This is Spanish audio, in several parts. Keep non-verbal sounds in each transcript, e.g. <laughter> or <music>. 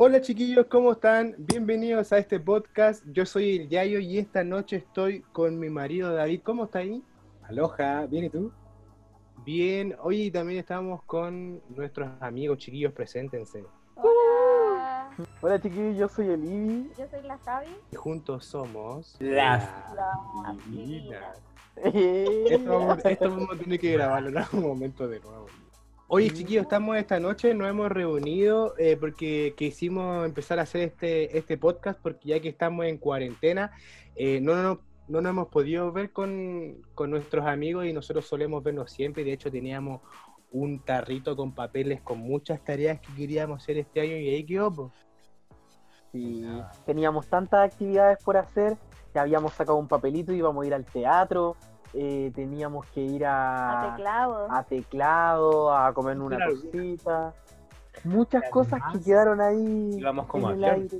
Hola chiquillos, ¿cómo están? Bienvenidos a este podcast. Yo soy el Yayo y esta noche estoy con mi marido David. ¿Cómo está ahí? Aloha, ¿bien y tú? Bien, hoy también estamos con nuestros amigos chiquillos, preséntense. Hola. Hola chiquillos, yo soy el Ibi. Yo soy la Javi. Y juntos somos Las La Divinas. Eh, Esto vamos, esto vamos a tener que grabarlo en algún momento de nuevo. Oye chiquillos, estamos esta noche, nos hemos reunido eh, porque quisimos empezar a hacer este, este podcast porque ya que estamos en cuarentena, eh, no, no, no nos hemos podido ver con, con nuestros amigos y nosotros solemos vernos siempre. De hecho, teníamos un tarrito con papeles con muchas tareas que queríamos hacer este año y ahí quedó. po. Sí, teníamos tantas actividades por hacer, ya habíamos sacado un papelito, íbamos a ir al teatro, eh, teníamos que ir A a, teclado. a teclado, a comer una Claro. cosita. Muchas cosas que quedaron ahí íbamos como en el aire.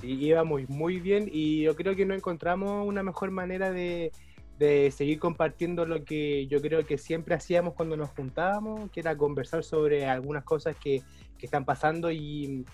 Sí, íbamos muy bien y yo creo que no encontramos una mejor manera de, de seguir compartiendo lo que yo creo que siempre hacíamos cuando nos juntábamos, que era conversar sobre algunas cosas que, que están pasando y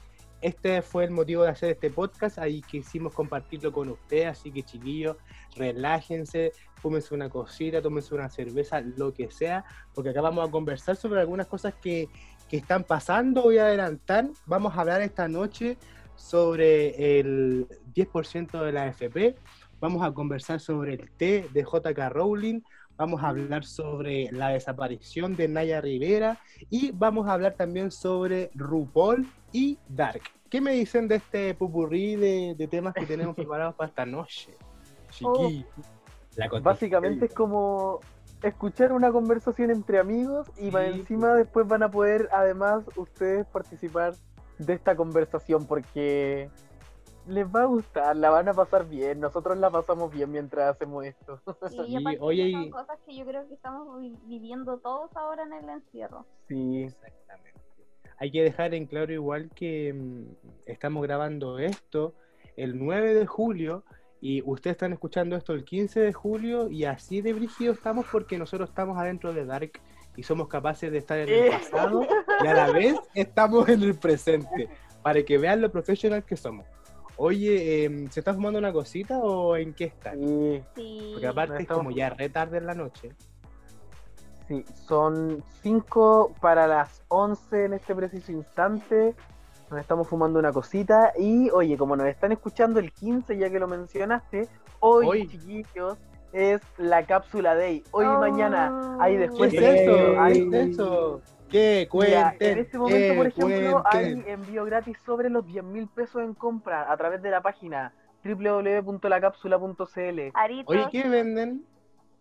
este fue el motivo de hacer este podcast, ahí quisimos compartirlo con ustedes, así que chiquillos, relájense, fúmense una cosita, tómense una cerveza, lo que sea, porque acá vamos a conversar sobre algunas cosas que, que están pasando, voy a adelantar, vamos a hablar esta noche sobre el 10% de la FP, vamos a conversar sobre el T de JK Rowling, vamos a hablar sobre la desaparición de Naya Rivera y vamos a hablar también sobre RuPaul y Dark. ¿Qué me dicen de este pupurrí de, de temas que tenemos preparados para esta noche? <laughs> Chiqui. La Básicamente es como escuchar una conversación entre amigos y encima después van a poder además ustedes participar de esta conversación porque les va a gustar, la van a pasar bien, nosotros la pasamos bien mientras hacemos esto. Sí, y aparte oye, son cosas que yo creo que estamos vi- viviendo todos ahora en el encierro. Sí, Exactamente. Hay que dejar en claro igual que mm, estamos grabando esto el 9 de julio y ustedes están escuchando esto el 15 de julio y así de brígido estamos porque nosotros estamos adentro de Dark y somos capaces de estar en el Eh. pasado y a la vez estamos en el presente para que vean lo profesional que somos. Oye, em, ¿se está fumando una cosita o en qué están? sí. Porque aparte es como ya re tarde en la noche. sí, son 5 para las 11 en este preciso instante. Nos estamos fumando una cosita y oye, como nos están escuchando el 15 ya que lo mencionaste, hoy, Hoy. chiquillos es la cápsula day. Hoy y Oh. mañana hay ¿Qué después es de eso? ¿Qué es eso? ¿Qué? Mira, Cuenten. en este momento, por ejemplo, hay Cuenten. envío gratis sobre los 10 mil pesos en compra a través de la página www.lacapsula.cl. Aritos. Oye, ¿qué venden?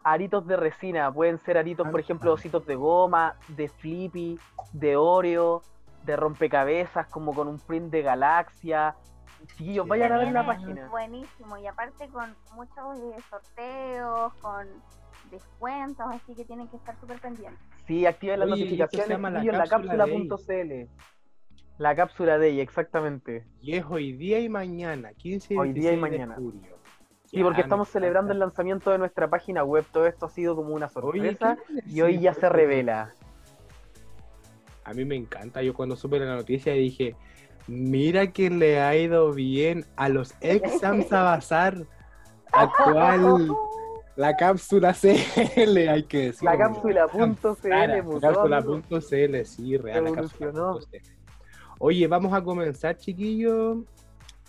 Aritos de resina, pueden ser aritos, por Ah. ejemplo, ositos de goma, de flippy, de Oreo, de rompecabezas, como con un print de galaxia. Chiquillos, Sí, vayan a ver la página. Buenísimo. Y aparte con muchos eh, sorteos, con descuentos, así que tienen que estar súper pendientes. Sí, activen las Oye, notificaciones la en la cápsula cápsula.cl. La cápsula de ella, exactamente. Y es hoy día y mañana, 15 y Hoy día y 16 mañana. de julio. Sí, porque estamos celebrando el lanzamiento de nuestra página web. Todo esto ha sido como una sorpresa ¿qué y hoy ya se revela. A mí me encanta. Yo cuando supe la noticia dije, mira que le ha ido bien a los ex Samsa Bazar <laughs> actual. La cápsula CL, hay que decirlo. La cápsula.cl, Cara, pues, cápsula.cl, sí, real, la cápsula.cl. Oye, vamos a comenzar, chiquillos.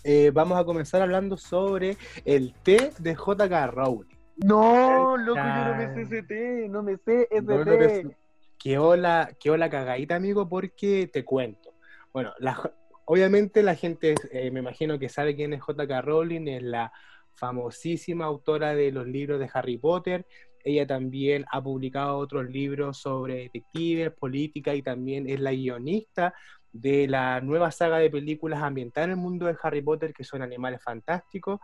Eh, vamos a comenzar hablando sobre el té de JK Rowling. No, loco, yo no me sé ese té, no me sé ese No, no té. Qué hola, qué hola cagadita, amigo, porque te cuento. Bueno, la- obviamente la gente, eh, me imagino que sabe quién es JK Rowling, es la famosísima autora de los libros de Harry Potter. Ella también ha publicado otros libros sobre detectives, política y también es la guionista de la nueva saga de películas ambientadas en el mundo de Harry Potter, que son Animales Fantásticos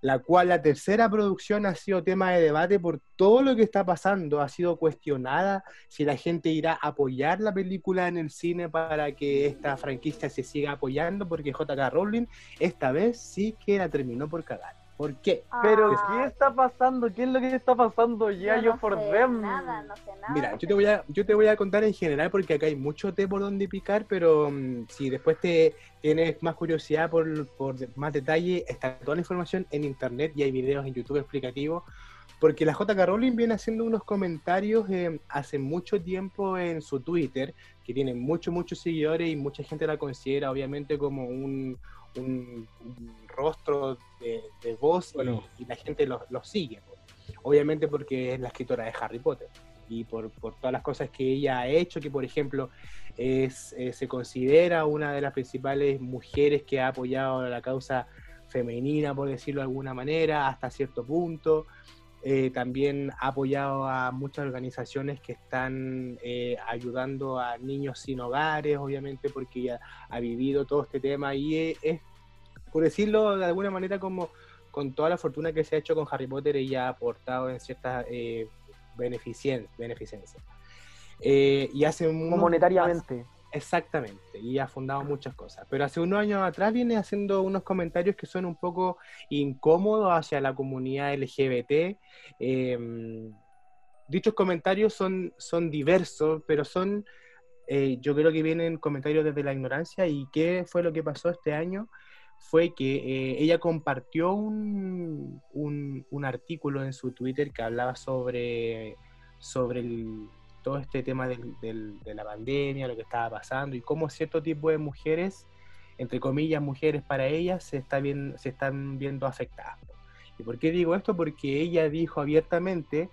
la cual la tercera producción ha sido tema de debate por todo lo que está pasando, ha sido cuestionada si la gente irá a apoyar la película en el cine para que esta franquicia se siga apoyando, porque JK Rowling esta vez sí que la terminó por cagar. ¿Por qué? Pero Ah, ¿qué está pasando? ¿Qué es lo que está pasando ya yo yo no sé them? Nada, no sé nada. Mira, yo te voy a, yo te voy a contar en general porque acá hay mucho té por donde picar, pero mm, si después te tienes más curiosidad por, por más detalle, está toda la información en internet y hay videos en YouTube explicativos. Porque la JK Rowling viene haciendo unos comentarios eh, hace mucho tiempo en su Twitter, que tiene muchos, muchos seguidores y mucha gente la considera obviamente como un, un- un rostro de, de voz Bueno. y, la gente los los sigue. pues. Obviamente porque es la escritora de Harry Potter y por, por todas las cosas que ella ha hecho, que por ejemplo es, eh, se considera una de las principales mujeres que ha apoyado la causa femenina, por decirlo de alguna manera, hasta cierto punto. Eh, también ha apoyado a muchas organizaciones que están eh, ayudando a niños sin hogares, obviamente porque ella ha vivido todo este tema y es, es, por decirlo de alguna manera, como con toda la fortuna que se ha hecho con Harry Potter, ella ha aportado en ciertas eh, beneficien- beneficencias. Eh, y hace monetariamente. Exactamente, y ha fundado muchas cosas. Pero hace unos años atrás viene haciendo unos comentarios que son un poco incómodos hacia la comunidad LGBT. Eh, dichos comentarios son, son diversos, pero son, eh, yo creo que vienen comentarios desde la ignorancia. ¿Y qué fue lo que pasó este año? Fue que eh, ella compartió un, un, un artículo en su Twitter que hablaba sobre, sobre el, todo este tema del- del- de la pandemia, lo que estaba pasando y cómo cierto tipo de mujeres, entre comillas, mujeres para ellas, se, está bien, se están viendo afectadas. ¿Y por qué digo esto? Porque ella dijo abiertamente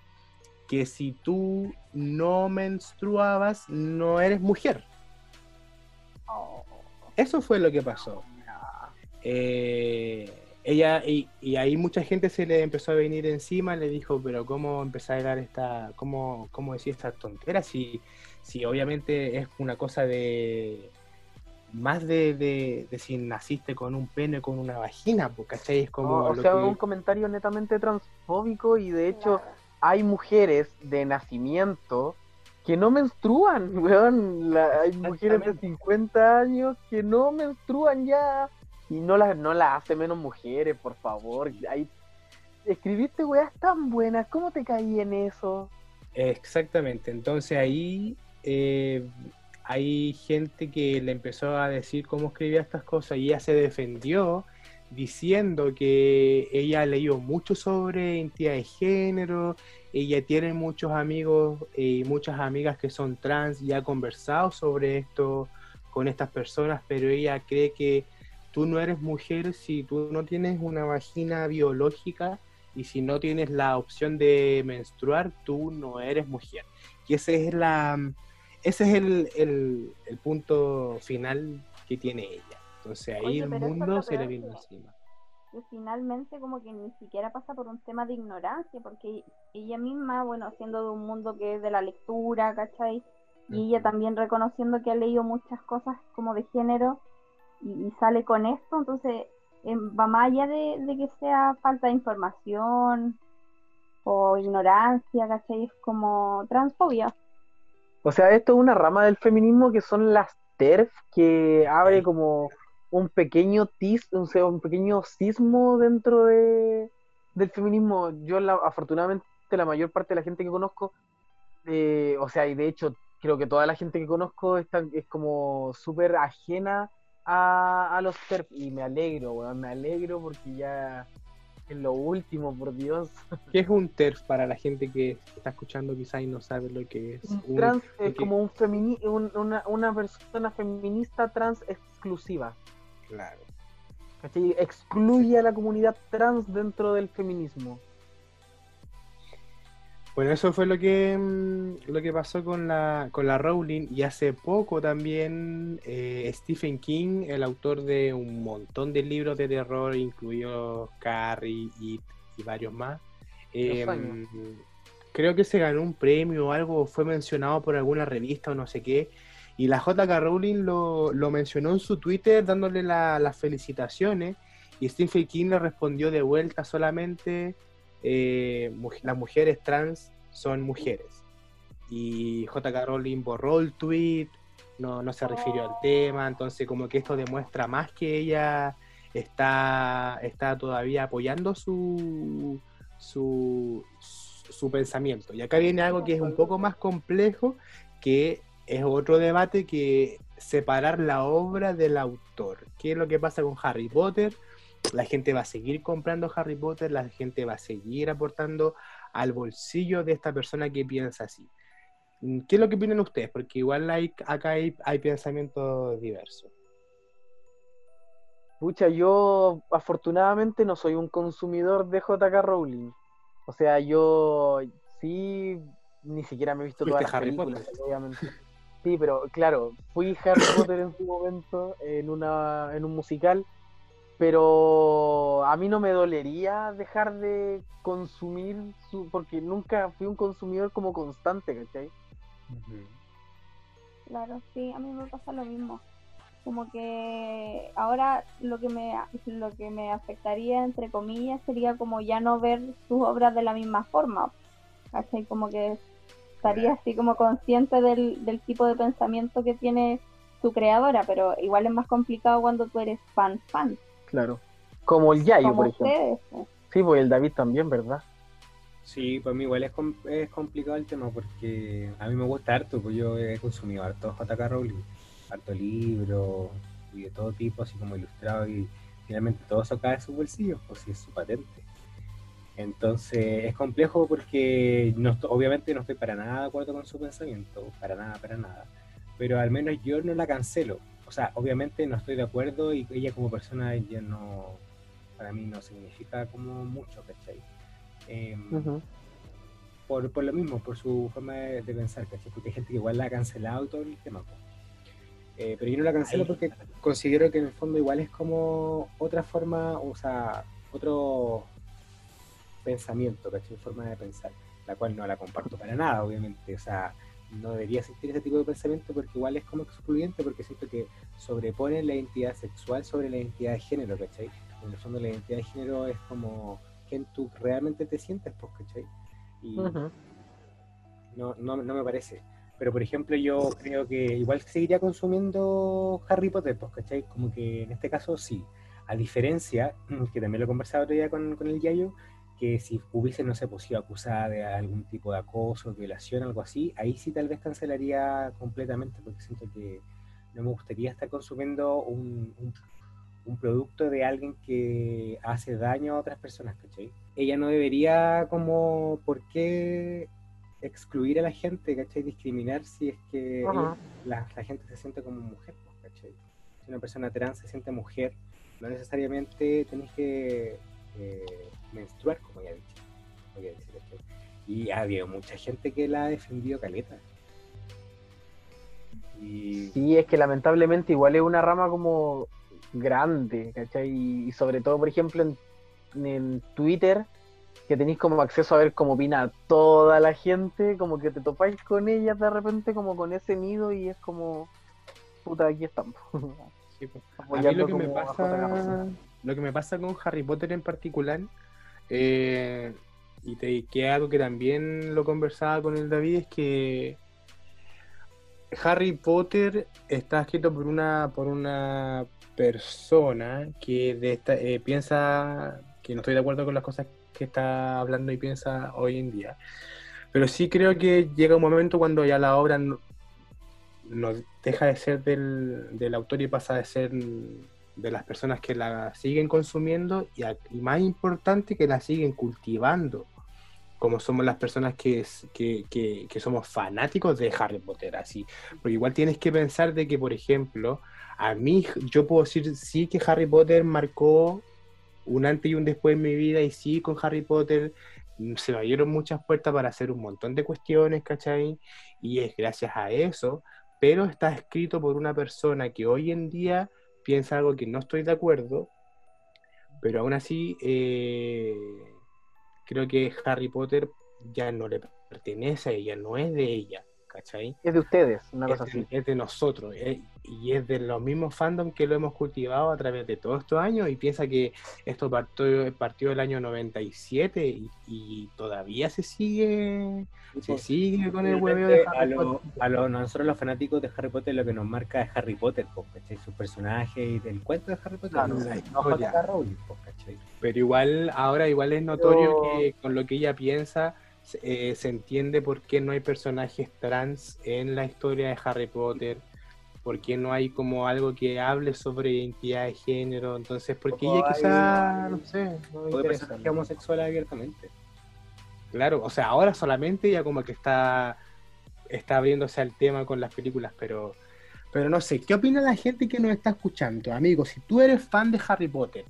que si tú no menstruabas, no eres mujer. Oh, Eso fue lo que pasó. Eh, ella, y, y ahí mucha gente se le empezó a venir encima, le dijo, pero ¿cómo empezar a dar esta, cómo, cómo decir estas tonteras? Si, si obviamente es una cosa de más de, de, de si naciste con un pene con una vagina, pues, ¿cachai? Es como No, o sea, que- un comentario netamente transfóbico y de hecho hay mujeres de nacimiento que no menstruan, <laughs> weón. La- hay mujeres de Exactamente. 50 años que no menstruan ya y no las no las hace menos mujeres, por favor. Hay, escribiste weas tan buenas, ¿cómo te caí en eso? Exactamente, entonces ahí eh, hay gente que le empezó a decir cómo escribía estas cosas y ella se defendió diciendo que ella ha leído mucho sobre identidad de género, ella tiene muchos amigos y muchas amigas que son trans y ha conversado sobre esto con estas personas, pero ella cree que tú no eres mujer si tú no tienes una vagina biológica y si no tienes la opción de menstruar, tú no eres mujer. Y ese es la ese es el, el- el punto final que tiene ella. Entonces ahí Oye, el mundo se le vino que- encima. que finalmente como que ni siquiera pasa por un tema de ignorancia, porque ella misma, bueno, siendo de un mundo que es de la lectura, ¿cachai? Y ella también reconociendo que ha leído muchas cosas como de género y, y sale con esto, entonces em, va más allá de, de que sea falta de información o ignorancia, ¿cachai? Es como transfobia. O sea, esto es una rama del feminismo que son las TERF, que abre como un pequeño tis, o sea, un pequeño sismo dentro de, del feminismo. Yo, la- afortunadamente, la mayor parte de la gente que conozco, eh, o sea, y de hecho, creo que toda la gente que conozco está, es como súper ajena a, a los TERF, y me alegro, weón, me alegro porque ya es lo último, por Dios. <laughs> ¿Qué es un TERF para la gente que está escuchando quizás y no sabe lo que es? Un trans es ok. como un femini un- una, una persona feminista trans exclusiva. Claro. ¿cachai? Excluye a la comunidad trans dentro del feminismo. Bueno, eso fue lo que mm, lo que pasó con la con la Rowling y hace poco también eh, Stephen King, el autor de un montón de libros de terror, incluido Carrie y, y varios más. eh, años. creo que se ganó un premio o algo, fue mencionado por alguna revista o no sé qué. Y la JK Rowling lo, lo mencionó en su Twitter dándole la- las felicitaciones y Stephen King le respondió de vuelta solamente eh, las mujeres trans son mujeres. Y JK Rowling borró el tweet, no, no se refirió al tema, entonces como que esto demuestra más que ella está, está todavía apoyando su, su, su pensamiento. Y acá viene algo que es un poco más complejo, que es otro debate que separar la obra del autor. ¿Qué es lo que pasa con Harry Potter? La gente va a seguir comprando Harry Potter, la gente va a seguir aportando al bolsillo de esta persona que piensa así. ¿Qué es lo que opinan ustedes? Porque igual hay, acá hay, hay pensamientos diversos. Pucha, yo afortunadamente no soy un consumidor de JK Rowling. O sea, yo sí, ni siquiera me he visto todas las Harry películas, Potter? obviamente. Sí, pero claro, fui Harry Potter en su momento en una en un musical, pero a mí no me dolería dejar de consumir su, porque nunca fui un consumidor como constante, ¿cachai? Claro, sí, a mí me pasa lo mismo. Como que ahora lo que me lo que me afectaría entre comillas sería como ya no ver sus obras de la misma forma. ¿Cachai? Como que estaría así como consciente del, del tipo de pensamiento que tiene su creadora, pero igual es más complicado cuando tú eres fan fan. Claro. Como el Yayo, como por ejemplo. ustedes. pues. Sí, pues el David también, ¿verdad? Sí, para mí igual es, com- es complicado el tema porque a mí me gusta harto, pues yo he consumido harto JK Rowling, harto libro y de todo tipo, así como ilustrado y finalmente todo eso cae de su bolsillo, pues sí es su patente. Entonces es complejo porque no obviamente no estoy para nada de acuerdo con su pensamiento, para nada, para nada, pero al menos yo no la cancelo. O sea, obviamente no estoy de acuerdo y ella como persona ya no, para mí no significa como mucho, ¿cachai? Em, Ujú. por, por lo mismo, por su forma de, de pensar, ¿cachai? Porque hay gente que igual la ha cancelado y todo el tema. po. Eh, pero yo no la cancelo Ahí. porque considero que en el fondo igual es como otra forma, o sea, otro pensamiento, ¿cachai? Forma de pensar, la cual no la comparto para nada, obviamente. O sea, no debería existir ese tipo de pensamiento porque igual es como excluyente porque siento que sobrepone la identidad sexual sobre la identidad de género, ¿cachai? En el fondo la identidad de género es como quien tú realmente te sientes, pues, ¿cachai? Y no, no, no me parece. Pero, por ejemplo, yo creo que igual seguiría consumiendo Harry Potter, pues, ¿cachai? Como que en este caso sí. A diferencia, <clears throat> que también lo he conversado otro día con, con el Yayo, que si hubiese, no sé, pues sido acusada de algún tipo de acoso, violación, algo así, ahí sí tal vez cancelaría completamente, porque siento que no me gustaría estar consumiendo un, un, un producto de alguien que hace daño a otras personas, ¿cachai? Ella no debería como, ¿por qué excluir a la gente, ¿cachai? Discriminar si es que ella- la, la gente se siente como mujer, pues, ¿cachai? Si una persona trans se siente mujer, no necesariamente tenés que eh, menstruar, como ya he dicho. como ya ¿cachai? Y ha habido mucha gente que la ha defendido caleta. Y Sí, es que lamentablemente igual es una rama como grande, ¿cachai? Y, y sobre todo, por ejemplo, en, en Twitter, que tenéis como acceso a ver cómo opina toda la gente, como que te topáis con ellas de repente como con ese nido y es como, puta, aquí estamos. <laughs> Sí, pues. A mí Apoyando lo que me como a JK pasa, Rowling. lo que me pasa con Harry Potter en particular, eh, y te, que algo que también lo conversaba con el David, es que Harry Potter está escrito por una, por una persona que de esta, eh, piensa que no estoy de acuerdo con las cosas que está hablando y piensa hoy en día. Pero sí creo que llega un momento cuando ya la obra no, no deja de ser del, del autor y pasa de ser de las personas que la siguen consumiendo y, más importante que la siguen cultivando, como somos las personas que, que- que somos fanáticos de Harry Potter, así. Porque igual tienes que pensar de que, por ejemplo, a mí yo puedo decir sí que Harry Potter marcó un antes y un después en mi vida y sí con Harry Potter mm, se me abrieron muchas puertas para hacer un montón de cuestiones, ¿cachai? Y es gracias a eso, pero está escrito por una persona que hoy en día piensa algo que no estoy de acuerdo, pero aún así eh, creo que Harry Potter ya no le pertenece a ella, no es de ella. ¿Cachai? Es de ustedes, una es, cosa de, así. es de nosotros eh, y es de los mismos fandom que lo hemos cultivado a través de todos estos años y piensa que esto partió, partió el año 97 y, y todavía se sigue se sigue con el hueveo de a, Harry lo- Potter. a lo- nosotros los fanáticos de Harry Potter lo que nos marca es Harry Potter, pues, ¿cachai? Sus personajes y del cuento de Harry Potter. Claro, no, no. J.K. Rowling, pues, ¿cachai? Pero igual, ahora igual es notorio Pero- que con lo que ella piensa eh, se entiende por qué no hay personajes trans en la historia de Harry Potter, por qué no hay como algo que hable sobre identidad de género, entonces porque ella hay quizá, no sé, no personajes homosexuales abiertamente. Claro, o sea, ahora solamente ya como que está, está abriéndose al tema con las películas, pero, pero no sé, ¿qué opina la gente que nos está escuchando? Amigos, si tú eres fan de Harry Potter,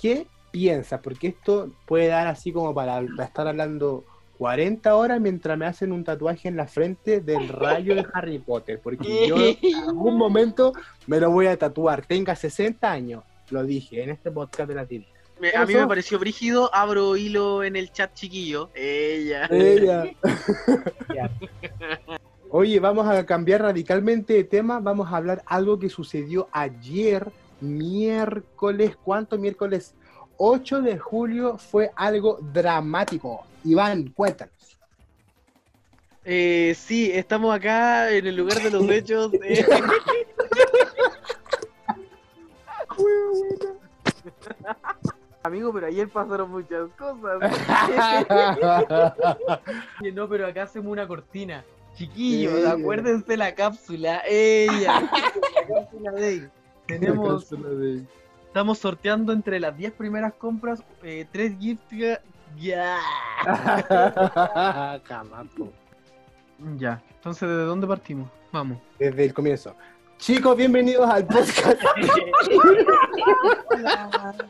¿qué piensas? Porque esto puede dar así como para, para estar hablando 40 horas mientras me hacen un tatuaje en la frente del rayo de Harry Potter, porque yo <laughs> en algún momento me lo voy a tatuar, tenga 60 años, lo dije en este podcast de la TV. Me- ¿Qué a mí me pareció brígido, abro hilo en el chat chiquillo. Ella. Ella. <laughs> Oye, vamos a cambiar radicalmente de tema. Vamos a hablar algo que sucedió ayer, miércoles. ¿Cuánto miércoles? 8 de julio fue algo dramático. Iván, cuéntanos. Eh, sí, estamos acá en el lugar de los hechos. eh. <laughs> Amigo, pero ayer pasaron muchas cosas. <laughs> No, pero acá hacemos una cortina. Chiquillos, acuérdense la cápsula. Ella. <laughs> La cápsula de- Tenemos, estamos sorteando entre las 10 primeras compras eh, 3 gift Ya. <laughs> Jamás. Ya. Entonces, ¿de dónde partimos? Vamos. Desde el comienzo. Chicos, bienvenidos al podcast. <laughs>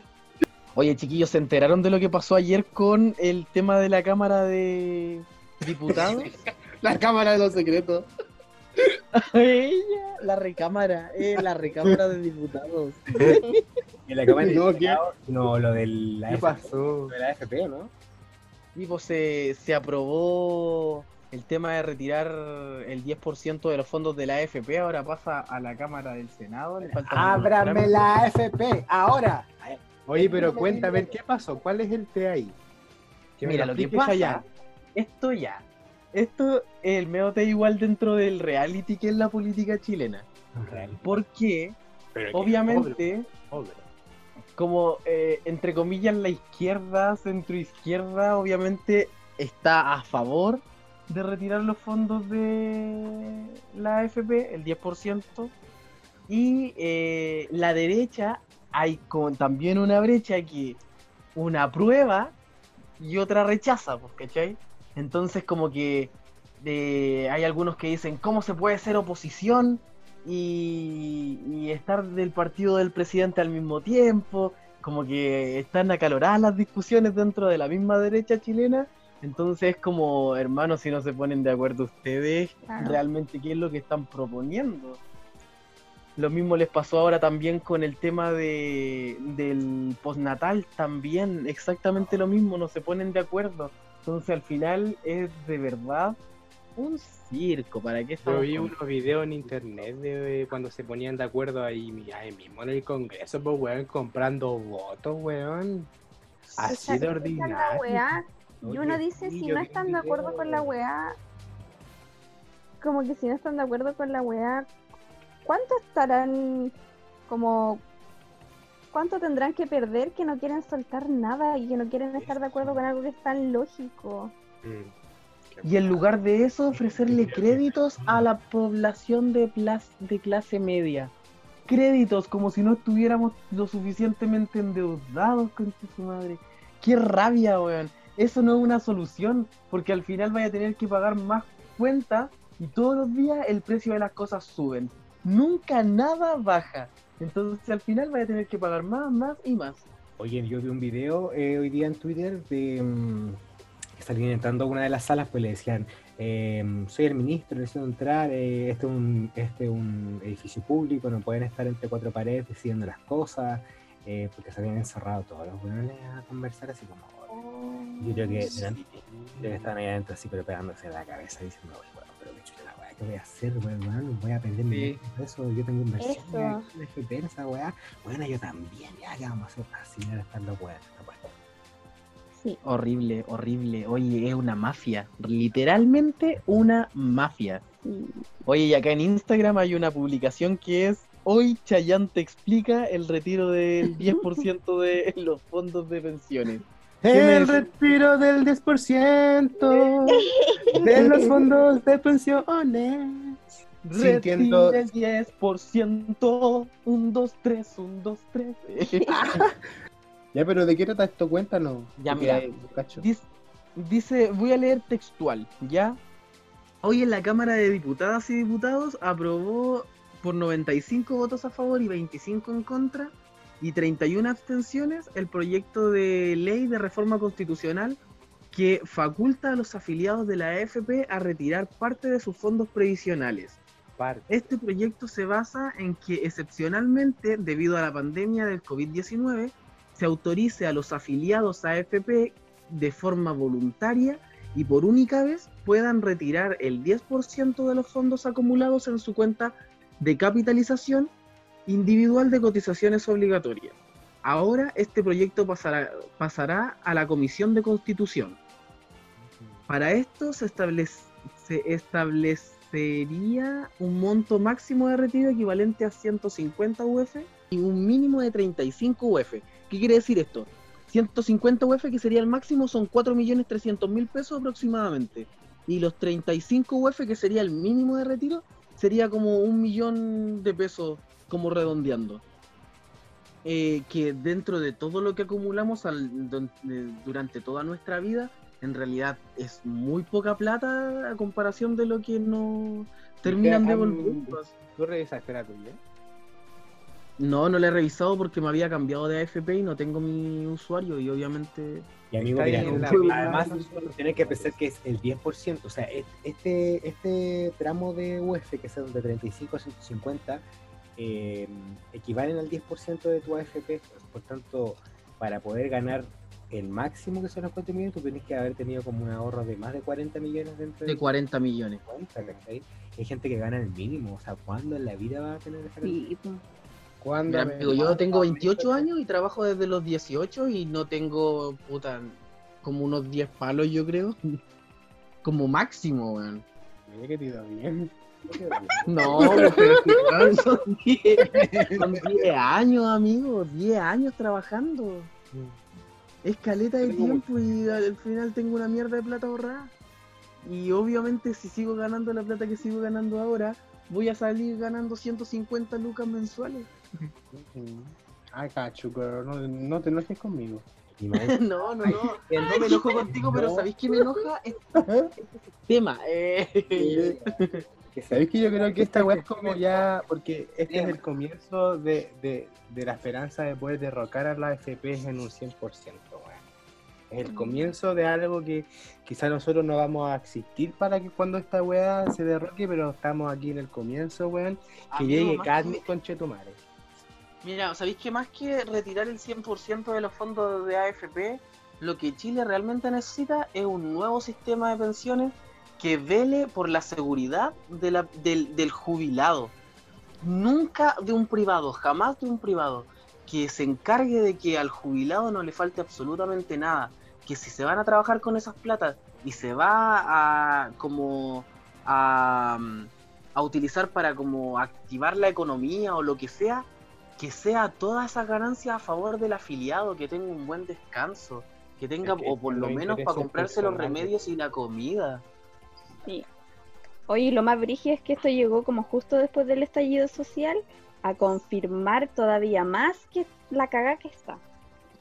Oye, chiquillos, ¿se enteraron de lo que pasó ayer con el tema de la Cámara de Diputados? <laughs> La cámara de los secretos. Ella, la recámara, eh, la recámara de diputados. En la cámara No, diputados, no, lo de la, ¿Qué FP, pasó? lo de la FP, ¿no? Y pues se, se aprobó el tema de retirar el 10% de los fondos de la AFP, ahora pasa a la Cámara del Senado. Ábrame la AFP, ahora. Oye, pero ver, ¿qué pasó? ¿Cuál es el té ahí? Que Mira, lo que pasa, esto ya, esto el meote igual dentro del reality que es la política chilena. Porque, Pero que- obviamente, obvio, obvio. Como eh, entre comillas la izquierda, centro izquierda, obviamente está a favor de retirar los fondos de la AFP, el 10%, y eh, la derecha hay como también una brecha que una aprueba y otra rechaza, pues, ¿cachai? Entonces como que eh, hay algunos que dicen, ¿cómo se puede ser oposición y, y estar del partido del presidente al mismo tiempo? Como que están acaloradas las discusiones dentro de la misma derecha chilena. Entonces es como, hermanos, si no se ponen de acuerdo ustedes, Claro. realmente qué es lo que están proponiendo. Lo mismo les pasó ahora también con el tema de, del postnatal, también exactamente lo mismo, no se ponen de acuerdo. Entonces al final es de verdad un circo, ¿para qué Yo vi con- unos videos en internet de cuando se ponían de acuerdo ahí, ahí mismo en el Congreso, pues, weón, comprando votos, weón. Así de ordinario. weá. Y uno dice, si yo no están de acuerdo con la weá, como que si no están de acuerdo con la weá, ¿cuánto estarán como... ¿Cuánto tendrán que perder que no quieren soltar nada y que no quieren estar de acuerdo con algo que es tan lógico? Mm. Y en lugar de eso, ofrecerle créditos a la población de, plas- de clase media. Créditos como si no estuviéramos lo suficientemente endeudados con su madre. Qué rabia, weón. Eso no es una solución, porque al final vaya a tener que pagar más cuentas y todos los días el precio de las cosas suben. Nunca nada baja. Entonces al final vaya a tener que pagar más, más y más. Oye, yo vi un video eh, hoy día en Twitter de mm, que salían entrando a una de las salas, pues le decían, eh, soy el ministro, necesito entrar, eh, este, es un, este es un edificio público, no pueden estar entre cuatro paredes decidiendo las cosas, eh, porque se habían encerrado todos los buenos a conversar así como... Yo creo que, eran- creo que estaban ahí adentro así, pero pegándose la cabeza diciendo, "Oye, bueno, pero qué chucha la weá, esto voy a hacer, weón, voy a perder mi Sí. eso, yo tengo inversión en esa weá, bueno, yo también, ya, ¿qué vamos a hacer? Así a estar los weones, no puedo. Sí. Horrible, horrible. Oye, es una mafia. Literalmente una mafia. sí. Oye, y acá en Instagram hay una publicación que es Hoy Chayanne te explica el retiro del <laughs> 10% de los fondos de pensiones. ¿Qué El retiro del 10% <laughs> de los fondos de pensiones. Sintiendo- Retira el 10%. Un, dos, tres, un, dos, tres. <laughs> Ya, pero ¿de qué trata esto? Cuéntanos. Ya, mira. hay-. Dice, dice, voy a leer textual, ¿ya? Hoy en la Cámara de Diputadas y Diputados aprobó por 95 votos a favor y 25 en contra y 31 abstenciones el proyecto de ley de reforma constitucional que faculta a los afiliados de la AFP a retirar parte de sus fondos previsionales. Par- Este proyecto se basa en que excepcionalmente, debido a la pandemia del COVID-19, se autorice a los afiliados a AFP de forma voluntaria y por única vez puedan retirar el 10% de los fondos acumulados en su cuenta de capitalización individual de cotizaciones obligatorias. Ahora este proyecto pasará, pasará a la Comisión de Constitución. Para esto se, se establecería un monto máximo de retiro equivalente a 150 UF y un mínimo de 35 UF. ¿Qué quiere decir esto? 150 UF, que sería el máximo, son 4.300.000 pesos aproximadamente. Y los 35 UF, que sería el mínimo de retiro, sería como un millón de pesos, como redondeando. Eh, que dentro de todo lo que acumulamos al- don- de- durante toda nuestra vida, en realidad es muy poca plata a comparación de lo que nos terminan devolviendo. ¿Tú revisaste la tuya? No, no la he revisado porque me había cambiado de AFP y no tengo mi usuario y obviamente... Y amigo, mira, la- además tienes que pensar que es el 10%, o sea, et- este, este tramo de UF, que son de 35 a 150, eh, equivalen al 10% de tu AFP, por tanto, para poder ganar el máximo que son los 40 millones, tú tienes que haber tenido como un ahorro de más de 40 millones dentro De 40 millones. cuenta, ¿cachai? Hay gente que gana el mínimo, o sea, ¿cuándo en la vida va a tener esa cantidad? Sí, pues. ¿Cuándo? Mira, amigo, yo tengo 28 años y trabajo desde los 18 y no tengo, puta, como unos 10 palos, yo creo. <laughs> Como máximo, weón. Mira que te bien. <laughs> No, pero son 10, son 10 años, amigo. 10 años trabajando. Es caleta de tiempo y al final tengo una mierda de plata ahorrada. Y obviamente si sigo ganando la plata que sigo ganando ahora, voy a salir ganando 150 lucas mensuales. Ay, cacho, pero no, no te enojes conmigo. <laughs> No, no, no. No me enojo contigo, pero ¿sabéis qué me enoja? <laughs> Este tema. Eh, que ¿Sabéis que yo creo que esta weá es como ya, porque este es el comienzo de, de, de la esperanza de poder derrocar a la FP en un 100%, weón. Es el comienzo de algo que quizá nosotros no vamos a existir para que cuando esta weá se derroque, pero estamos aquí en el comienzo, weón. Que Amigo, llegue que- con Chetumare. Mira, ¿sabéis que más que retirar el 100% de los fondos de AFP, lo que Chile realmente necesita es un nuevo sistema de pensiones que vele por la seguridad del, del jubilado. Nunca de un privado, jamás de un privado, que se encargue de que al jubilado no le falte absolutamente nada. Que si se van a trabajar con esas platas y se va a como a, a utilizar para como activar la economía o lo que sea, que sea todas esas ganancias a favor del afiliado, que tenga un buen descanso, que tenga, Es que o por lo menos para comprarse los remedios y la comida. Sí. Oye, lo más brígido es que esto llegó como justo después del estallido social a confirmar todavía más que la caga que está.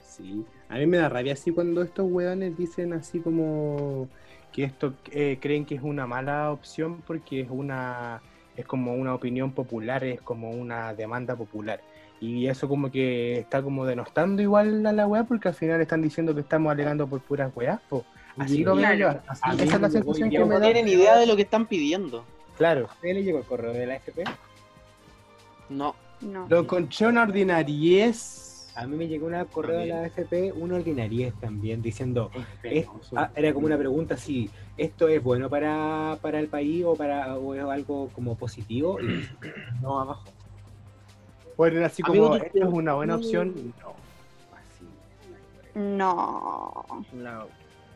Sí, a mí me da rabia así cuando estos weones dicen así como que esto eh, creen que es una mala opción porque es una es como una opinión popular, es como una demanda popular. Y eso como que está como denostando igual a la weá porque al final están diciendo que estamos alegando por puras weas, po. Así Sí, lo veo yo, así- esa es la sensación que No tienen idea de lo que están pidiendo. Claro, ¿A usted le llegó el correo de la FP? No. No. lo encontré una ordinariez. A mí me llegó una correo de la AFP, una ordinariez también, diciendo, es- ah, era como una pregunta si esto es bueno para, para el país o para o es algo como positivo. Y <clears throat> no, abajo. Bueno, así Amigo, como, tú- ¿esto es una buena opción? No. Así. No. No.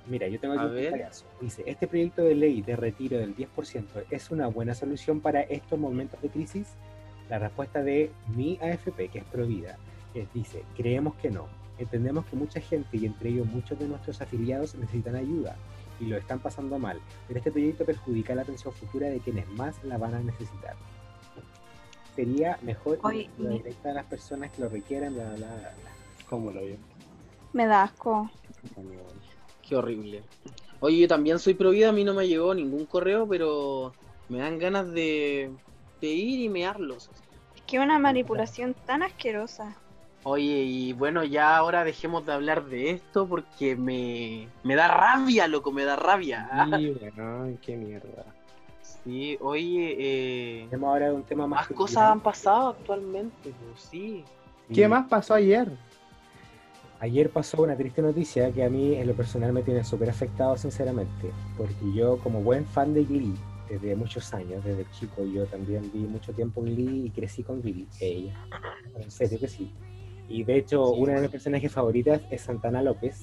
Mira, yo tengo A aquí un ver. Dice, este proyecto de ley de retiro del 10% es una buena solución para estos momentos de crisis. La respuesta de mi AFP, que es Provida, es, dice, creemos que no. Entendemos que mucha gente y entre ellos muchos de nuestros afiliados necesitan ayuda y lo están pasando mal, pero este proyecto perjudica la pensión futura de quienes más la van a necesitar. Sería mejor Oye, la directa a las personas que lo requieran, bla, bla, bla. ¿Cómo lo veo? Me da asco. Qué horrible. Oye, yo también soy pro vida, a mí no me llegó ningún correo, pero me dan ganas de, de ir y mearlos. Es que una manipulación tan asquerosa. Oye, y bueno, ya ahora dejemos de hablar de esto porque me, me da rabia, loco, me da rabia. Sí, <laughs> bueno, qué mierda. Sí, oye, eh, ahora un tema más... más cosas han pasado actualmente, pues, sí. ¿Qué Y- más pasó ayer? Ayer pasó una triste noticia que a mí en lo personal me tiene súper afectado sinceramente, porque yo como buen fan de Glee desde muchos años, desde chico yo también vi mucho tiempo Glee y crecí con Glee, ella, en serio que sí. Y de hecho una de mis personajes favoritas es Santana López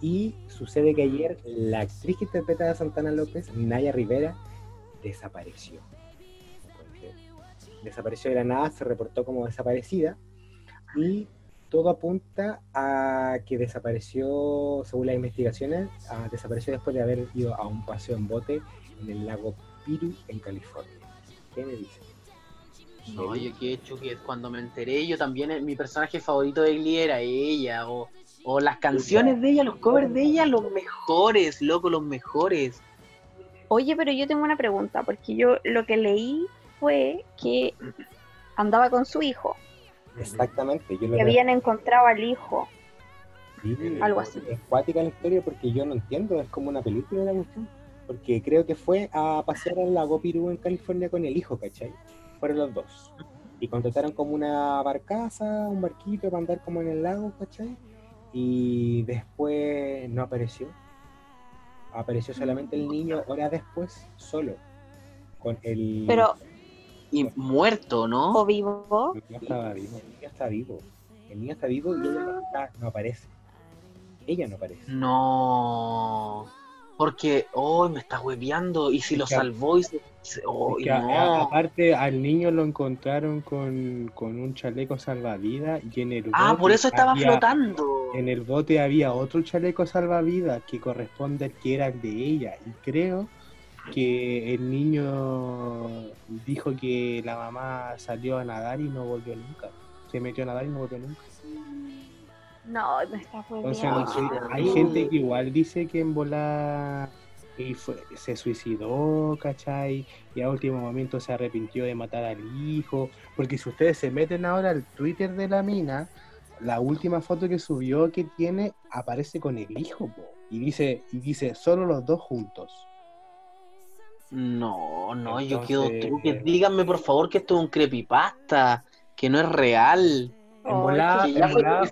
y sucede que ayer la actriz que interpreta a Santana López, Naya Rivera, desapareció. Entonces, desapareció de la nada, se reportó como desaparecida y todo apunta a que desapareció, según las investigaciones, desapareció después de haber ido a un paseo en bote en el lago Piru, en California. ¿Qué me dice? No, yo qué hecho que cuando me enteré, yo también, eh, mi personaje favorito de Glee era ella, o, o las canciones de ella, los covers de ella, los mejores, loco, los mejores. Oye, pero yo tengo una pregunta, porque yo lo que leí fue que andaba con su hijo, Exactamente, yo lo que habían encontrado al hijo. Sí, algo así. Es cuática la historia porque yo no entiendo, es como una película la cuestión. Porque creo que fue a pasear al lago Pirú en California con el hijo, ¿cachai? Fueron los dos. Y contrataron como una barcaza, un barquito para andar como en el lago, ¿cachai? Y después no apareció. Apareció solamente el niño horas después, solo. Con el... Pero, Y muerto, ¿o ¿no? vivo? El niño estaba vivo. El niño está vivo. El niño está vivo y ella no, está- no aparece. Ella no aparece. No. Porque, oh, me está hueveando. Y si lo salvó y se. Se- oh, Es que a- a- no. aparte al niño lo encontraron con, con un chaleco salvavidas y en el Ah, bote por eso estaba había- flotando. En el bote había otro chaleco salvavidas que corresponde al que era el de ella y creo que el niño dijo que la mamá salió a nadar y no volvió nunca. Se metió a nadar y no volvió nunca. No, me está no sé, hueveando. hay gente que igual dice que en volar y fue, se suicidó, ¿cachai? Y a último momento se arrepintió de matar al hijo. Porque si ustedes se meten ahora al Twitter de la mina, la última foto que subió que tiene aparece con el hijo, po, y dice, y dice solo los dos juntos. No, no, yo Entonces- quedo truque. Díganme por favor que esto es un creepypasta, que no es real. En volada, en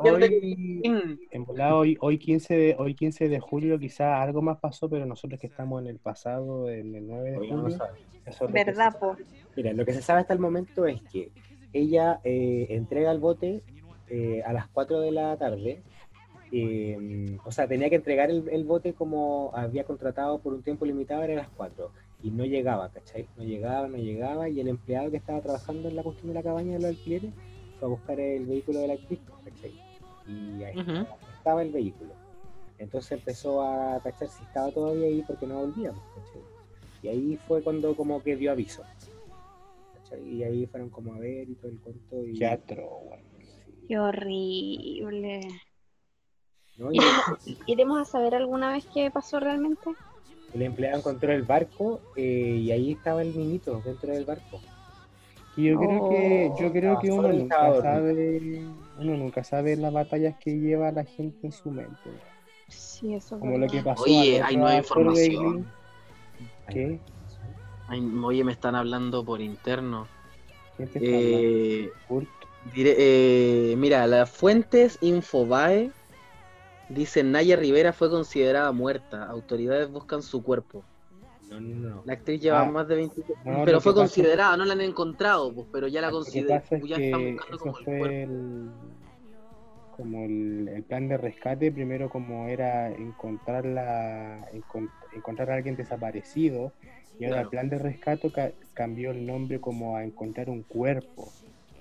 hoy, en hoy, hoy 15 de, hoy 15 de julio quizá algo más pasó, pero nosotros que estamos en el pasado, en el 9 de no julio, eso es que ¿Verdad, po? Mira, lo que se sabe hasta el momento es que ella eh, entrega el bote eh, a las 4 de la tarde. eh, o sea, tenía que entregar el, el bote como había contratado por un tiempo limitado, era a las 4. Y no llegaba, ¿cachai? No llegaba, no llegaba. Y el empleado que estaba trabajando en la cuestión de la cabaña de los alquileres fue a buscar el vehículo de la actriz, ¿cachai? Y ahí estaba el vehículo. Entonces empezó a cachar si estaba todavía ahí porque no volvía, pues, ¿cachai? Y ahí fue cuando como que dio aviso. ¿cachai? Y ahí fueron como a ver y todo el cuento. Y, Qué atro, weón. Qué horrible. ¿no? Y <laughs> ¿Iremos a saber alguna vez qué pasó realmente? el empleado encontró el barco eh, y ahí estaba el niñito dentro del barco. Y yo creo que, yo creo Oh, que solo uno nunca sabe, uno nunca sabe las batallas que lleva la gente en su mente. Sí, eso es Como lo que verdad. pasó Oye, hay nueva información. ¿Qué? Ay, oye, me están hablando por interno. ¿Quién te hablando? Eh. Dire- eh, mira, las fuentes Infobae dicen Naya Rivera fue considerada muerta. Autoridades buscan su cuerpo. No, no, no. La actriz lleva Ah, más de 20 no, Pero fue considerada, no la han encontrado, pues, pero ya la consideran. es Ya están que buscando eso como el fue cuerpo. el, como el, el plan de rescate, primero como era encontrar, la, encon- encontrar a alguien desaparecido, y ahora Claro. el plan de rescate ca- cambió el nombre como a encontrar un cuerpo.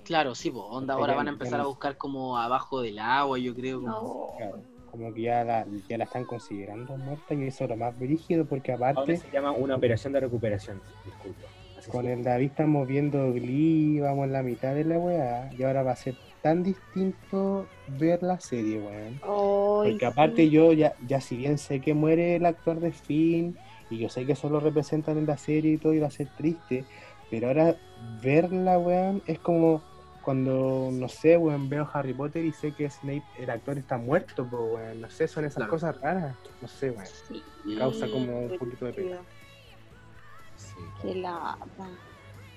Claro, sí, pues, onda, ahora van a empezar a buscar como abajo del agua, yo creo. como-. Claro, como que ya la, ya la están considerando muerta y eso es lo más brígido porque Ahora aparte se llama una operación de recuperación. Disculpa. Así con el David estamos viendo Glee, vamos en la mitad de la weá y ahora va a ser tan distinto ver la serie, weón. Porque aparte sí. yo ya, ya si bien sé que muere el actor de Finn y yo sé que eso lo representan en la serie y todo y va a ser triste, pero ahora verla, weón, es como cuando, no sé, weón, veo Harry Potter y sé que Snape, el actor está muerto, pues, weón, no sé, son esas Claro. cosas raras, no sé, weón. Sí, causa como un poquito de pena. Sí. Qué lata.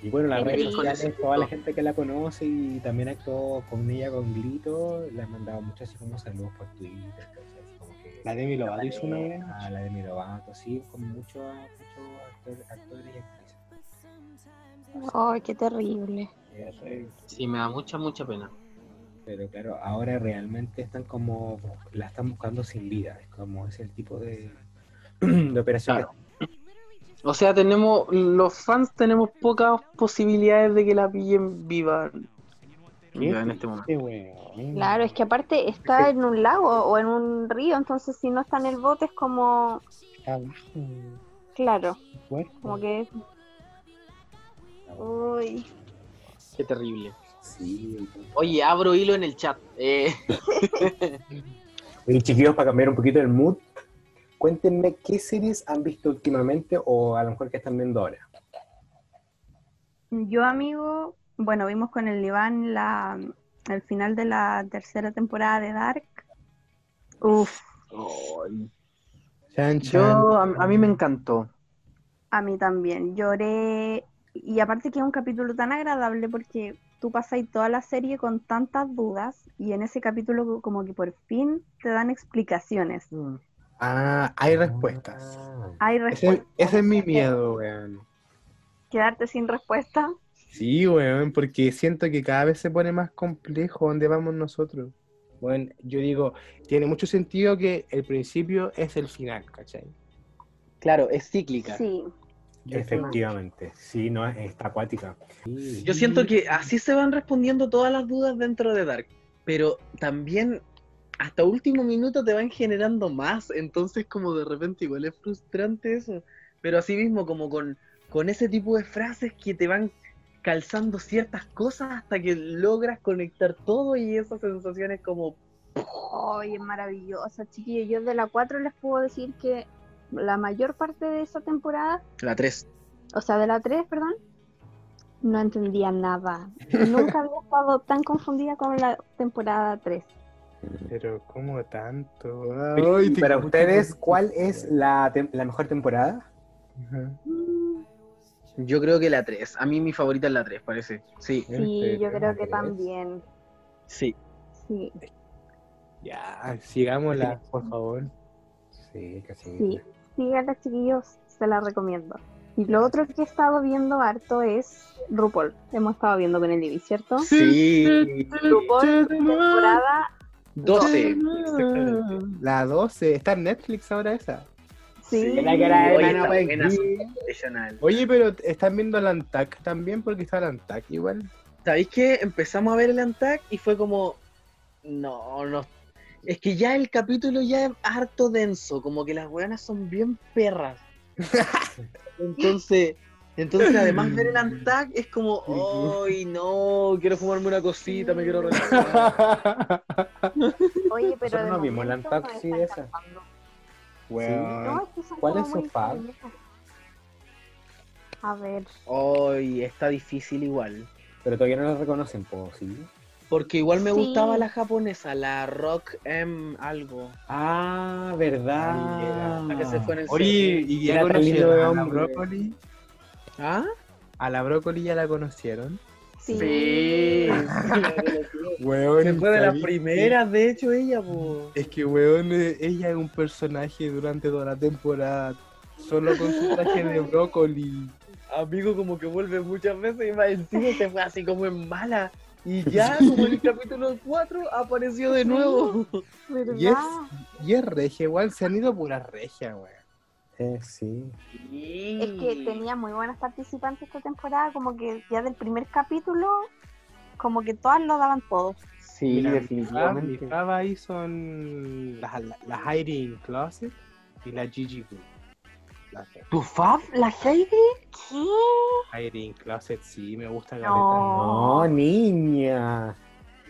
Y bueno, que con sociales, eso. toda la gente que la conoce y también actuó con ella con Glito, le han mandado muchos así como saludos por Twitter. Así como que La Demi Lovato hizo una weá. A la Demi Lovato, sí, con muchos muchos actores, actores y actrices. Ay, qué terrible. Sí, me da mucha, mucha pena. Pero claro, ahora realmente están como, la están buscando sin vida, es como es el tipo de, <clears throat> de operación. Claro. O sea, tenemos, los fans tenemos pocas posibilidades de que la pillen viva, viva en este momento. Claro, es que aparte está en un lago o en un río, entonces si no está en el bote es como, claro, como que... Uy, Qué terrible. Sí. Oye, abro hilo en el chat. Eh, <laughs> Oye, chiquillos, para cambiar un poquito el mood, cuéntenme qué series han visto últimamente o a lo mejor que están viendo ahora. yo amigo, bueno, vimos con el Iván la, el final de la tercera temporada de Dark. Uf, Chan, chan. yo, a, a mí me encantó. a mí también, lloré y aparte que es un capítulo tan agradable porque tú pasáis toda la serie con tantas dudas y en ese capítulo como que por fin te dan explicaciones. Mm. Ah, hay respuestas. Ah, Hay Ese, respuestas. ese es mi miedo, weón. Quedarte sin respuesta. Sí, weón, porque siento que cada vez se pone más complejo donde vamos nosotros. Bueno, yo digo, tiene mucho sentido que el principio es el final, ¿cachai? Claro, es cíclica. Sí, efectivamente, sí, no, está acuática. Sí. Yo siento que así se van respondiendo todas las dudas dentro de Dark, pero también hasta último minuto te van generando más, entonces como de repente igual es frustrante eso, pero así mismo como con, con ese tipo de frases que te van calzando ciertas cosas hasta que logras conectar todo y esa sensación es como Ay, es maravillosa, chiquillos. Yo de la 4 les puedo decir que la mayor parte de esa temporada, la 3. o sea, de la 3, perdón, no entendía nada. Nunca había estado tan confundida con la temporada 3. Pero, ¿cómo tanto? Ay, para ustedes, ¿cuál es la, tem- la mejor temporada? Ajá. Yo creo que la 3, a mí mi favorita es la 3, parece. Sí, ¿En Sí, yo creo que también. sí. Sí, Ya, sigámosla, por favor. Sí, casi. sí. Síganla, chiquillos, se la recomiendo. Y lo otro que he estado viendo harto es RuPaul. Hemos estado viendo con el Ivy, ¿cierto? Sí. RuPaul, temporada 12. Exactamente. La 12, está en Netflix ahora esa. Sí. La que era Oye, Ana buena. Oye, pero ¿están viendo el Antac también? Porque está el Antac igual. ¿Sabéis que empezamos a ver el Antac y fue como, no, no, es que ya el capítulo ya es harto denso, como que las weonas son bien perras. <laughs> Entonces, entonces además ver el Antac es como, ay no, quiero fumarme una cosita, me quiero relajar. Oye, pero Nosotros no vimos momento Antac, sí, esa. encantando. Weón. No, es que son ¿Cuál es su fab? A ver, Ay, está difícil igual. Pero todavía no la reconocen, po, ¿sí? Porque igual me Sí. gustaba la japonesa, la Rock M algo. Ah, verdad. La que se fue en el Oye, ¿y ya conocieron a la brócoli? ¿Ah? ¿A la brócoli ya la conocieron? Sí. <laughs> Weón, Se fue de las primeras, de hecho, ella, po. Es que, weón, eh, ella es un personaje durante toda la temporada. Solo con su traje de brócoli. <laughs> Amigo, como que vuelve muchas veces y más encima se fue así como en mala. Y ya, como en el <laughs> capítulo 4, apareció de nuevo. ¿Verdad? Y es, y es regia, igual se han ido puras regia, weón. Eh, sí. Es que tenía muy buenas participantes esta temporada, como que ya del primer capítulo, como que todas lo daban todo. Sí, Mira, mi fava- Mi definitivamente. fava ahí son las la, la Hiding Closet y la Gigi. ¿Tu fab? ¿La Heidi? ¿Qué? Hiding Closet, sí, me gusta No. No, niña.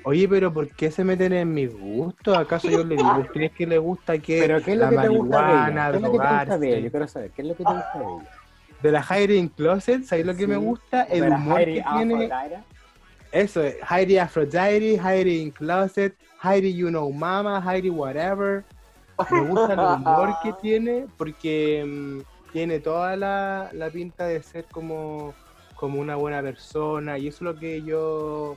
Oye, pero ¿por qué se meten en mis gustos? ¿Acaso yo le digo a ustedes que les gusta que Pero ¿qué es lo la que te gusta de marihuana, ella? ¿Qué es lo que te gusta de drogarse? ella? Yo quiero saber, ¿qué es lo que te gusta de ella? de la Hiding Closet, ¿sabéis lo que me gusta? El humor Heidi que tiene. Eso, es, Heidi Aphrodite, Heidi in Closet, Heidi You Know Mama, Heidi Whatever. Me gusta el humor que <laughs> tiene porque mm, tiene toda la, la pinta de ser como, como una buena persona y eso es lo que yo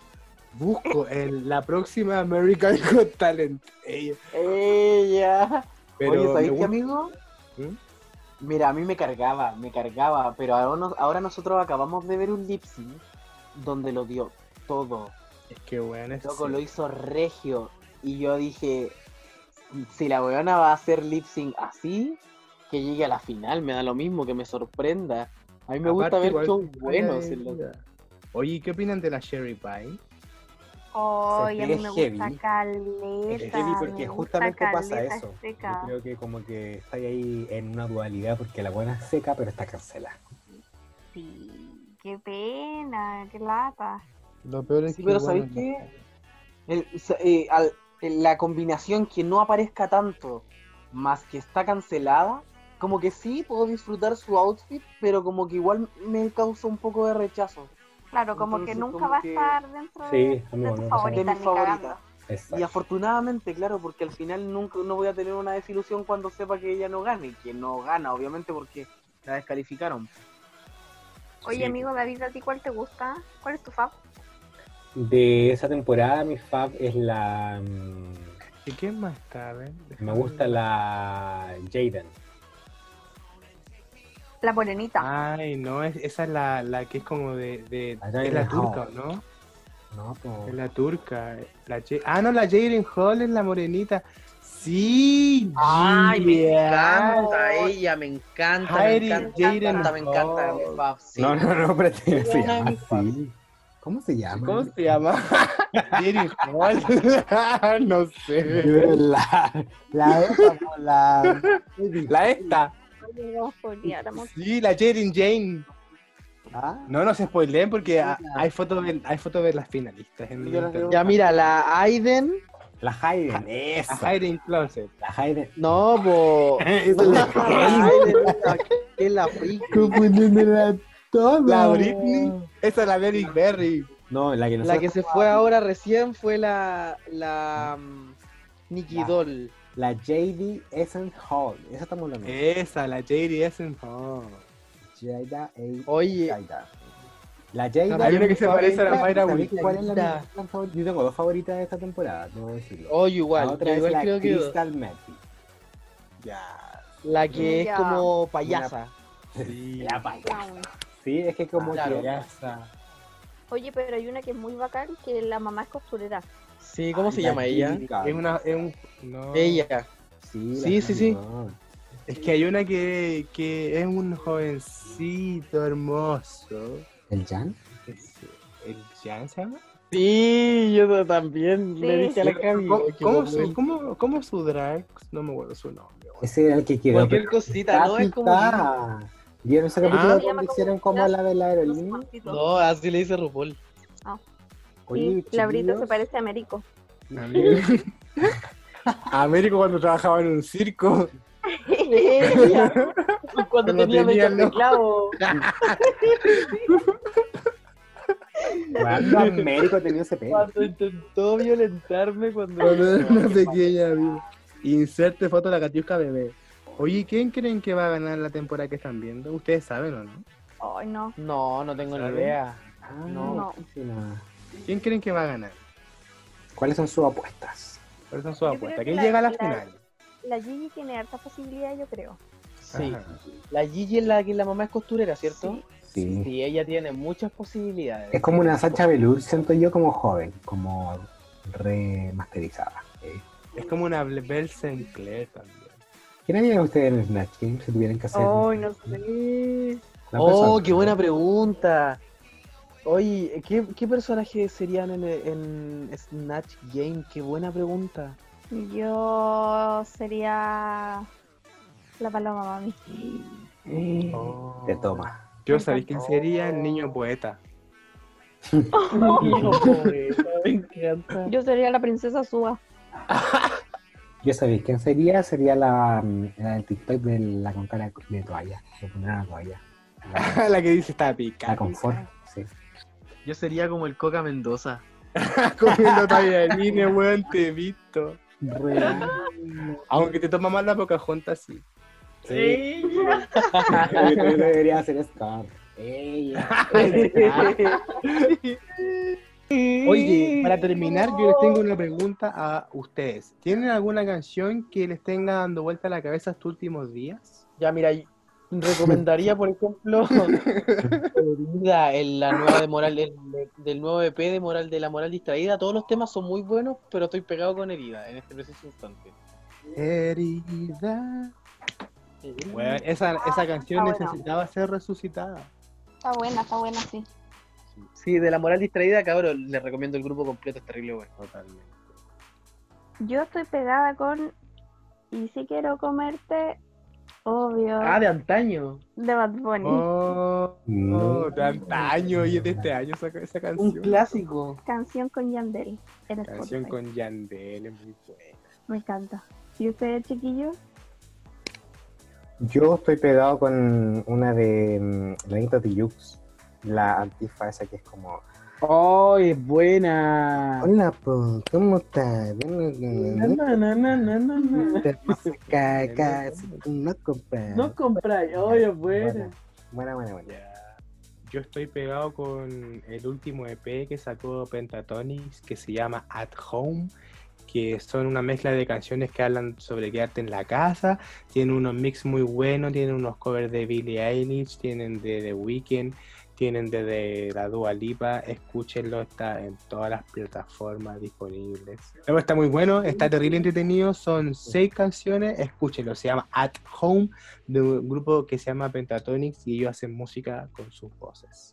busco en la próxima American <laughs> Got Talent. Ella. Ella. Pero Oye, ¿sabéis qué, amigo? ¿Mm? Mira, a mí me cargaba, me cargaba, pero ahora, nos- ahora nosotros acabamos de ver un lip sync donde lo dio todo. Es que bueno, es Loco, lo hizo regio. Y yo dije, si la weona va a hacer lip sync así, que llegue a la final, me da lo mismo, que me sorprenda. A mí me gusta ver shows buenos. en los- Oye, ¿qué opinan de la Sherry Pie? Ay, a mí me heavy. gusta caleta. Es heavy porque justamente pasa eso. seca. Yo creo que como que está ahí en una dualidad porque la buena es seca pero está cancelada. Sí, qué pena, qué lata. Lo peor es Sí, que. pero ¿sabéis qué? El- eh, al- la combinación que no aparezca tanto, más que está cancelada, como que sí puedo disfrutar su outfit, pero como que igual me causa un poco de rechazo. Claro, como que nunca como va a estar dentro Sí, de, a mí de cagando. Exacto. Y afortunadamente, claro, porque al final nunca no voy a tener una desilusión cuando sepa que ella no gane, que no gana, obviamente, porque la descalificaron. Oye, Sí. amigo David, ¿a ti cuál te gusta? ¿Cuál es tu fab? De esa temporada mi fab es la... mm, ¿Y quién más está? Me gusta la Jaden. La morenita. Ay, no, es- esa es la, la que es como de. de La es la turca. ¿no? No, po. Es la turca. La ah, no, la Jaden Hall es la morenita. Sí, Ay, me encanta ella, me encanta, Heidi me encanta, Jaden me encanta, me encanta, sí. No, no, no, espérate, se llama así. ¿Cómo se llama? ¿Cómo se llama? <laughs> Jaden Hall. <laughs> no sé. <laughs> La, po, la... La esta. Sí, la Jaden Jane. ¿Ah? No, no se spoileen porque ha- hay fotos de, hay fotos de las finalistas. En internet. Ya mira, la Aiden, La Hayden, La. Hiding Closet. La Hayden. no, <laughs> es la La Aiden es la- es la. La Britney. Esa es la Derrick Berry. No, la que La nosotros que se fue ahora recién fue la, la mm, Nikki La- Doll. La JD Essence Hall. Esa estamos hablando. Esa, la JD Essen Hall. Jada A. Oye, Jada. La Jada. Hay una que se parece a la Mayra ¿Sabéis Wilson. ¿Cuál es la? Yo tengo dos favoritas de esta temporada, debo decirlo. oye, la igual, otra yo es igual la creo que Crystal Method. Ya. la que es como payasa. Sí. La paya. Claro. Sí, es que como Claro. que Payasa. Oye, pero hay una que es muy bacán, que la mamá es costurera. Sí, ¿cómo se La llama ella? Es una, es un, no. Ella. Sí, Sí, sí. Es que hay una que, que es un jovencito hermoso. ¿El Jan? ¿El Jan se llama? Sí, yo también le Sí. dije a la Cami. ¿Cómo, que cómo su, cómo, cómo su drag? No me acuerdo su nombre. Ese era el que quedó. Cualquier cosita, ¿no? Es como. ¿Vieron ese Ah. capítulo Se donde hicieron como la de la aerolínea? No, así le dice RuPaul. Oye, Sí, la Brita se parece a Américo. Américo. <laughs> Américo cuando trabajaba en un circo. Cuando Cuando tenía tenía medio teclado. <laughs> ¿Cuándo Américo tenía ese pelo? Cuando intentó violentarme cuando. Cuando era una pequeña. Inserte foto de la Katiuska bebé. Oye, ¿quién creen que va a ganar la temporada que están viendo? ¿Ustedes saben o no? Ay, no. No, no tengo ni idea. Ah, No. nada. ¿Quién creen que va a ganar? ¿Cuáles son sus apuestas? ¿Cuáles son sus apuestas? ¿Quién la- llega a la la- final? La Gigi tiene harta posibilidad, yo creo. Sí. Ajá. La Gigi es la que la mamá es costurera, ¿cierto? Sí. Sí, ella tiene muchas posibilidades. Es como una Sacha Velour, siento yo, como joven, como remasterizada. ¿eh? Es como una Belle Sinclair también. ¿Quién haría ustedes en el Snatch Game si tuvieran que hacer? Ay, no sé. Oh, qué buena pregunta. Oye, ¿qué, qué personajes serían en, en Snatch Game? Qué buena pregunta. Yo sería la paloma mami. Oh. Te toma. Yo sabéis quién sería el niño poeta. <laughs> Me encanta. Yo sería la princesa Suba. <laughs> Yo sabéis quién sería, sería la, mm, la del TikTok de la con cara de toalla. De poner una toalla. La, <laughs> la que dice está la picada. confort, sí. Yo sería como el Coca Mendoza. <laughs> Comiendo tallarines, weón, te he visto. Aunque te toma más la Pocahontas, sí. Sí. Yo debería hacer Scar. Ella. <laughs> Oye, para terminar, yo les tengo una pregunta a ustedes. ¿Tienen alguna canción que les tenga dando vuelta a la cabeza estos últimos días? Ya, mira, recomendaría, por ejemplo, <laughs> Herida, en la nueva de Moral, el- del nuevo EP de Moral, de la Moral Distraída. Todos los temas son muy buenos, pero estoy pegado con Herida en este preciso instante. Herida. Weón, esa, esa canción Ah, bueno. necesitaba ser resucitada. Está buena, está buena, sí. Sí, de la Moral Distraída, cabrón, les recomiendo el grupo completo, es terrible bueno. Totalmente. Yo estoy pegada con Y si quiero comerte, obvio, Ah, de antaño. de Bad Bunny. Oh, No. oh, de antaño y es de este año esa, esa Un canción. clásico. Canción con Yandel en Canción Spotify. con Yandel, es muy buena. Me encanta. ¿Y ustedes, chiquillos? Yo estoy pegado con una de mm, la Anita Tijoux, la antifa esa que es como ¡Oh, es buena! Hola, po, ¿cómo estás? Na. Acá, <laughs> acá, si tú no compras. No compráis, ¡oh, es buena! Buena, buena, buena. Yo estoy pegado con el último EP que sacó Pentatonix que se llama At Home, que son una mezcla de canciones que hablan sobre quedarte en la casa. Tienen unos mix muy buenos, tienen unos covers de Billie Eilish, tienen de The Weeknd, tienen de, de la Dua Lipa. Escúchenlo, está en todas las plataformas disponibles. Luego está muy bueno, está terrible entretenido. Son seis canciones, escúchenlo. Se llama At Home de un grupo que se llama Pentatonix y ellos hacen música con sus voces.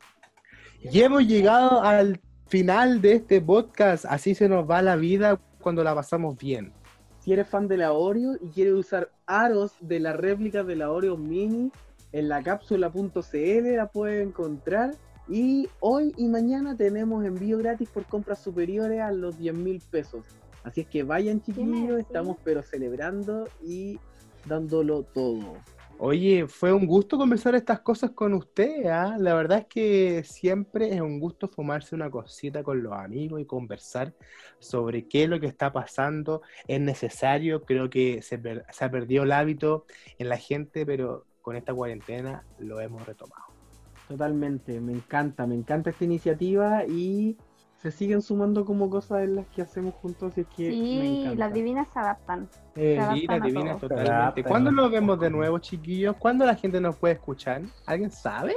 Y hemos llegado al final de este podcast. Así se nos va la vida cuando la pasamos bien. Si eres fan de la Oreo y quieres usar aros de la réplica de la Oreo Mini, en la cápsula.cl la puedes encontrar. Y hoy y mañana tenemos envío gratis por compras superiores a los 10 mil pesos. Así es que vayan chiquillos, estamos pero celebrando y dándolo todo. Oye, fue un gusto conversar estas cosas con usted. ¿ah? La verdad es que siempre es un gusto fumarse una cosita con los amigos y conversar sobre qué es lo que está pasando. Es necesario, creo que se, per- se ha perdido el hábito en la gente, pero con esta cuarentena lo hemos retomado. Totalmente, me encanta, me encanta esta iniciativa y se siguen sumando como cosas en las que hacemos juntos, así es que me Sí, encanta. las divinas se adaptan. Eh, Se adaptan Sí, las divinas totalmente. ¿Cuándo ¿no? nos vemos de nuevo, chiquillos? ¿Cuándo la gente nos puede escuchar? ¿Alguien sabe?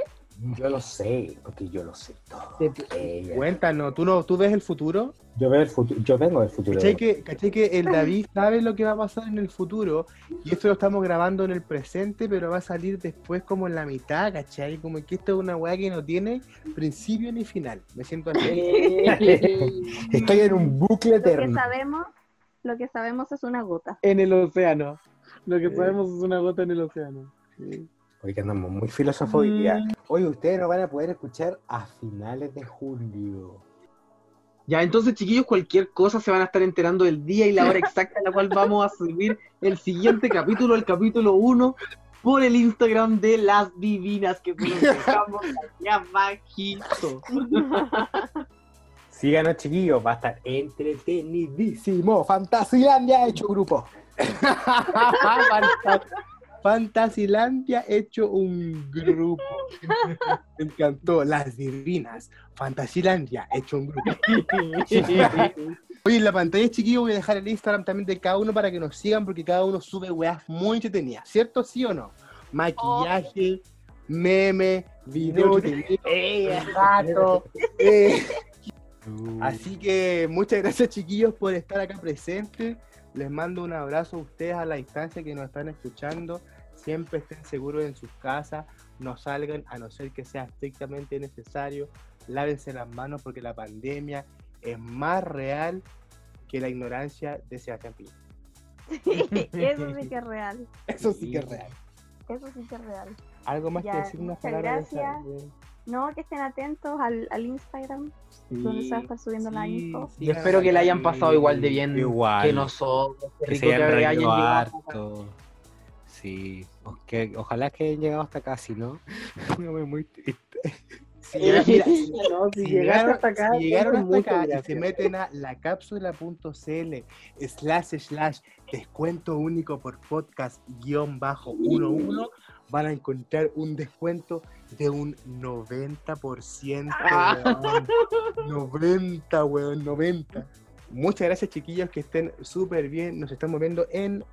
Yo lo sé, porque yo lo sé todo. Ella. Cuéntanos, ¿tú, no, ¿tú ves el futuro? Yo veo el futuro, yo vengo del futuro. ¿Cachai que, cachai que el David sabe lo que va a pasar en el futuro? Y esto lo estamos grabando en el presente, pero va a salir después como en la mitad, ¿cachai? Como que esto es una weá que no tiene principio ni final. Me siento así. <laughs> Estoy en un bucle Lo que eterno. sabemos, lo que sabemos es una gota. en el océano. Lo que Sí. sabemos es una gota en el océano. Porque andamos muy filósofos hoy día. Mm. Hoy ustedes nos van a poder escuchar a finales de julio. Ya, entonces, chiquillos, cualquier cosa se van a estar enterando del día y la hora exacta en la cual vamos a subir el siguiente capítulo, el capítulo 1, por el Instagram de las divinas que dejamos aquí abajito. <laughs> Síganos, chiquillos, va a estar entretenidísimo. Fantasilandia ha hecho grupo. <laughs> Fanta- Fantasilandia hecho un grupo. <laughs> Me encantó. Las divinas. Fantasilandia hecho un grupo. <laughs> Oye, en la pantalla, chiquillos, voy a dejar el Instagram también de cada uno para que nos sigan, porque cada uno sube weas muy entretenidas, ¿cierto? ¿Sí o no? Maquillaje, meme, video, eh, gato, <laughs> eh. Así que muchas gracias, chiquillos, por estar acá presentes. Les mando un abrazo a ustedes a la distancia que nos están escuchando. Siempre estén seguros en sus casas, no salgan a no ser que sea estrictamente necesario. Lávense las manos porque la pandemia es más real que la ignorancia de Sebastián Piñera. Eso sí que es <laughs> real. Eso sí que es real. Eso sí que es real. Algo más Ya, que decir, unas muchas palabras gracias. No, que estén atentos al, al Instagram, donde se va a estar subiendo la Sí, info. sí, Y espero que la hayan pasado igual de bien Igual. que nosotros. Que rico se hayan que hayan llegado harto. Sí, que- ojalá que hayan llegado hasta acá, si no, <laughs> me muy triste. Si llegaron, mira, si- No, si si llegaste llegaron, hasta acá, si llegaron hasta muchas acá y se meten a lacapsula.cl slash slash descuento único por podcast guion bajo 11 van a encontrar un descuento de un 90%. weón. <laughs> 90, weón, 90. Muchas gracias chiquillos que estén súper bien. Nos estamos viendo en...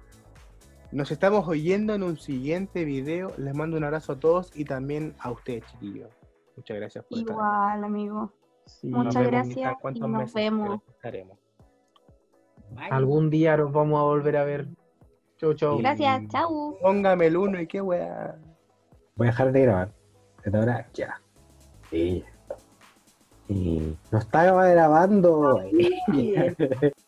Nos estamos oyendo en un siguiente video. Les mando un abrazo a todos y también a ustedes chiquillos. Muchas gracias por estar. Igual, amigo. Sí, Muchas gracias y ¿cuántos nos meses? vemos. Algún día nos vamos a volver a ver. Chau, chau. Gracias, chau. Póngame el uno y qué weá. Voy a dejar de grabar. Desde ahora, ya. Sí. Y no estaba grabando. <laughs>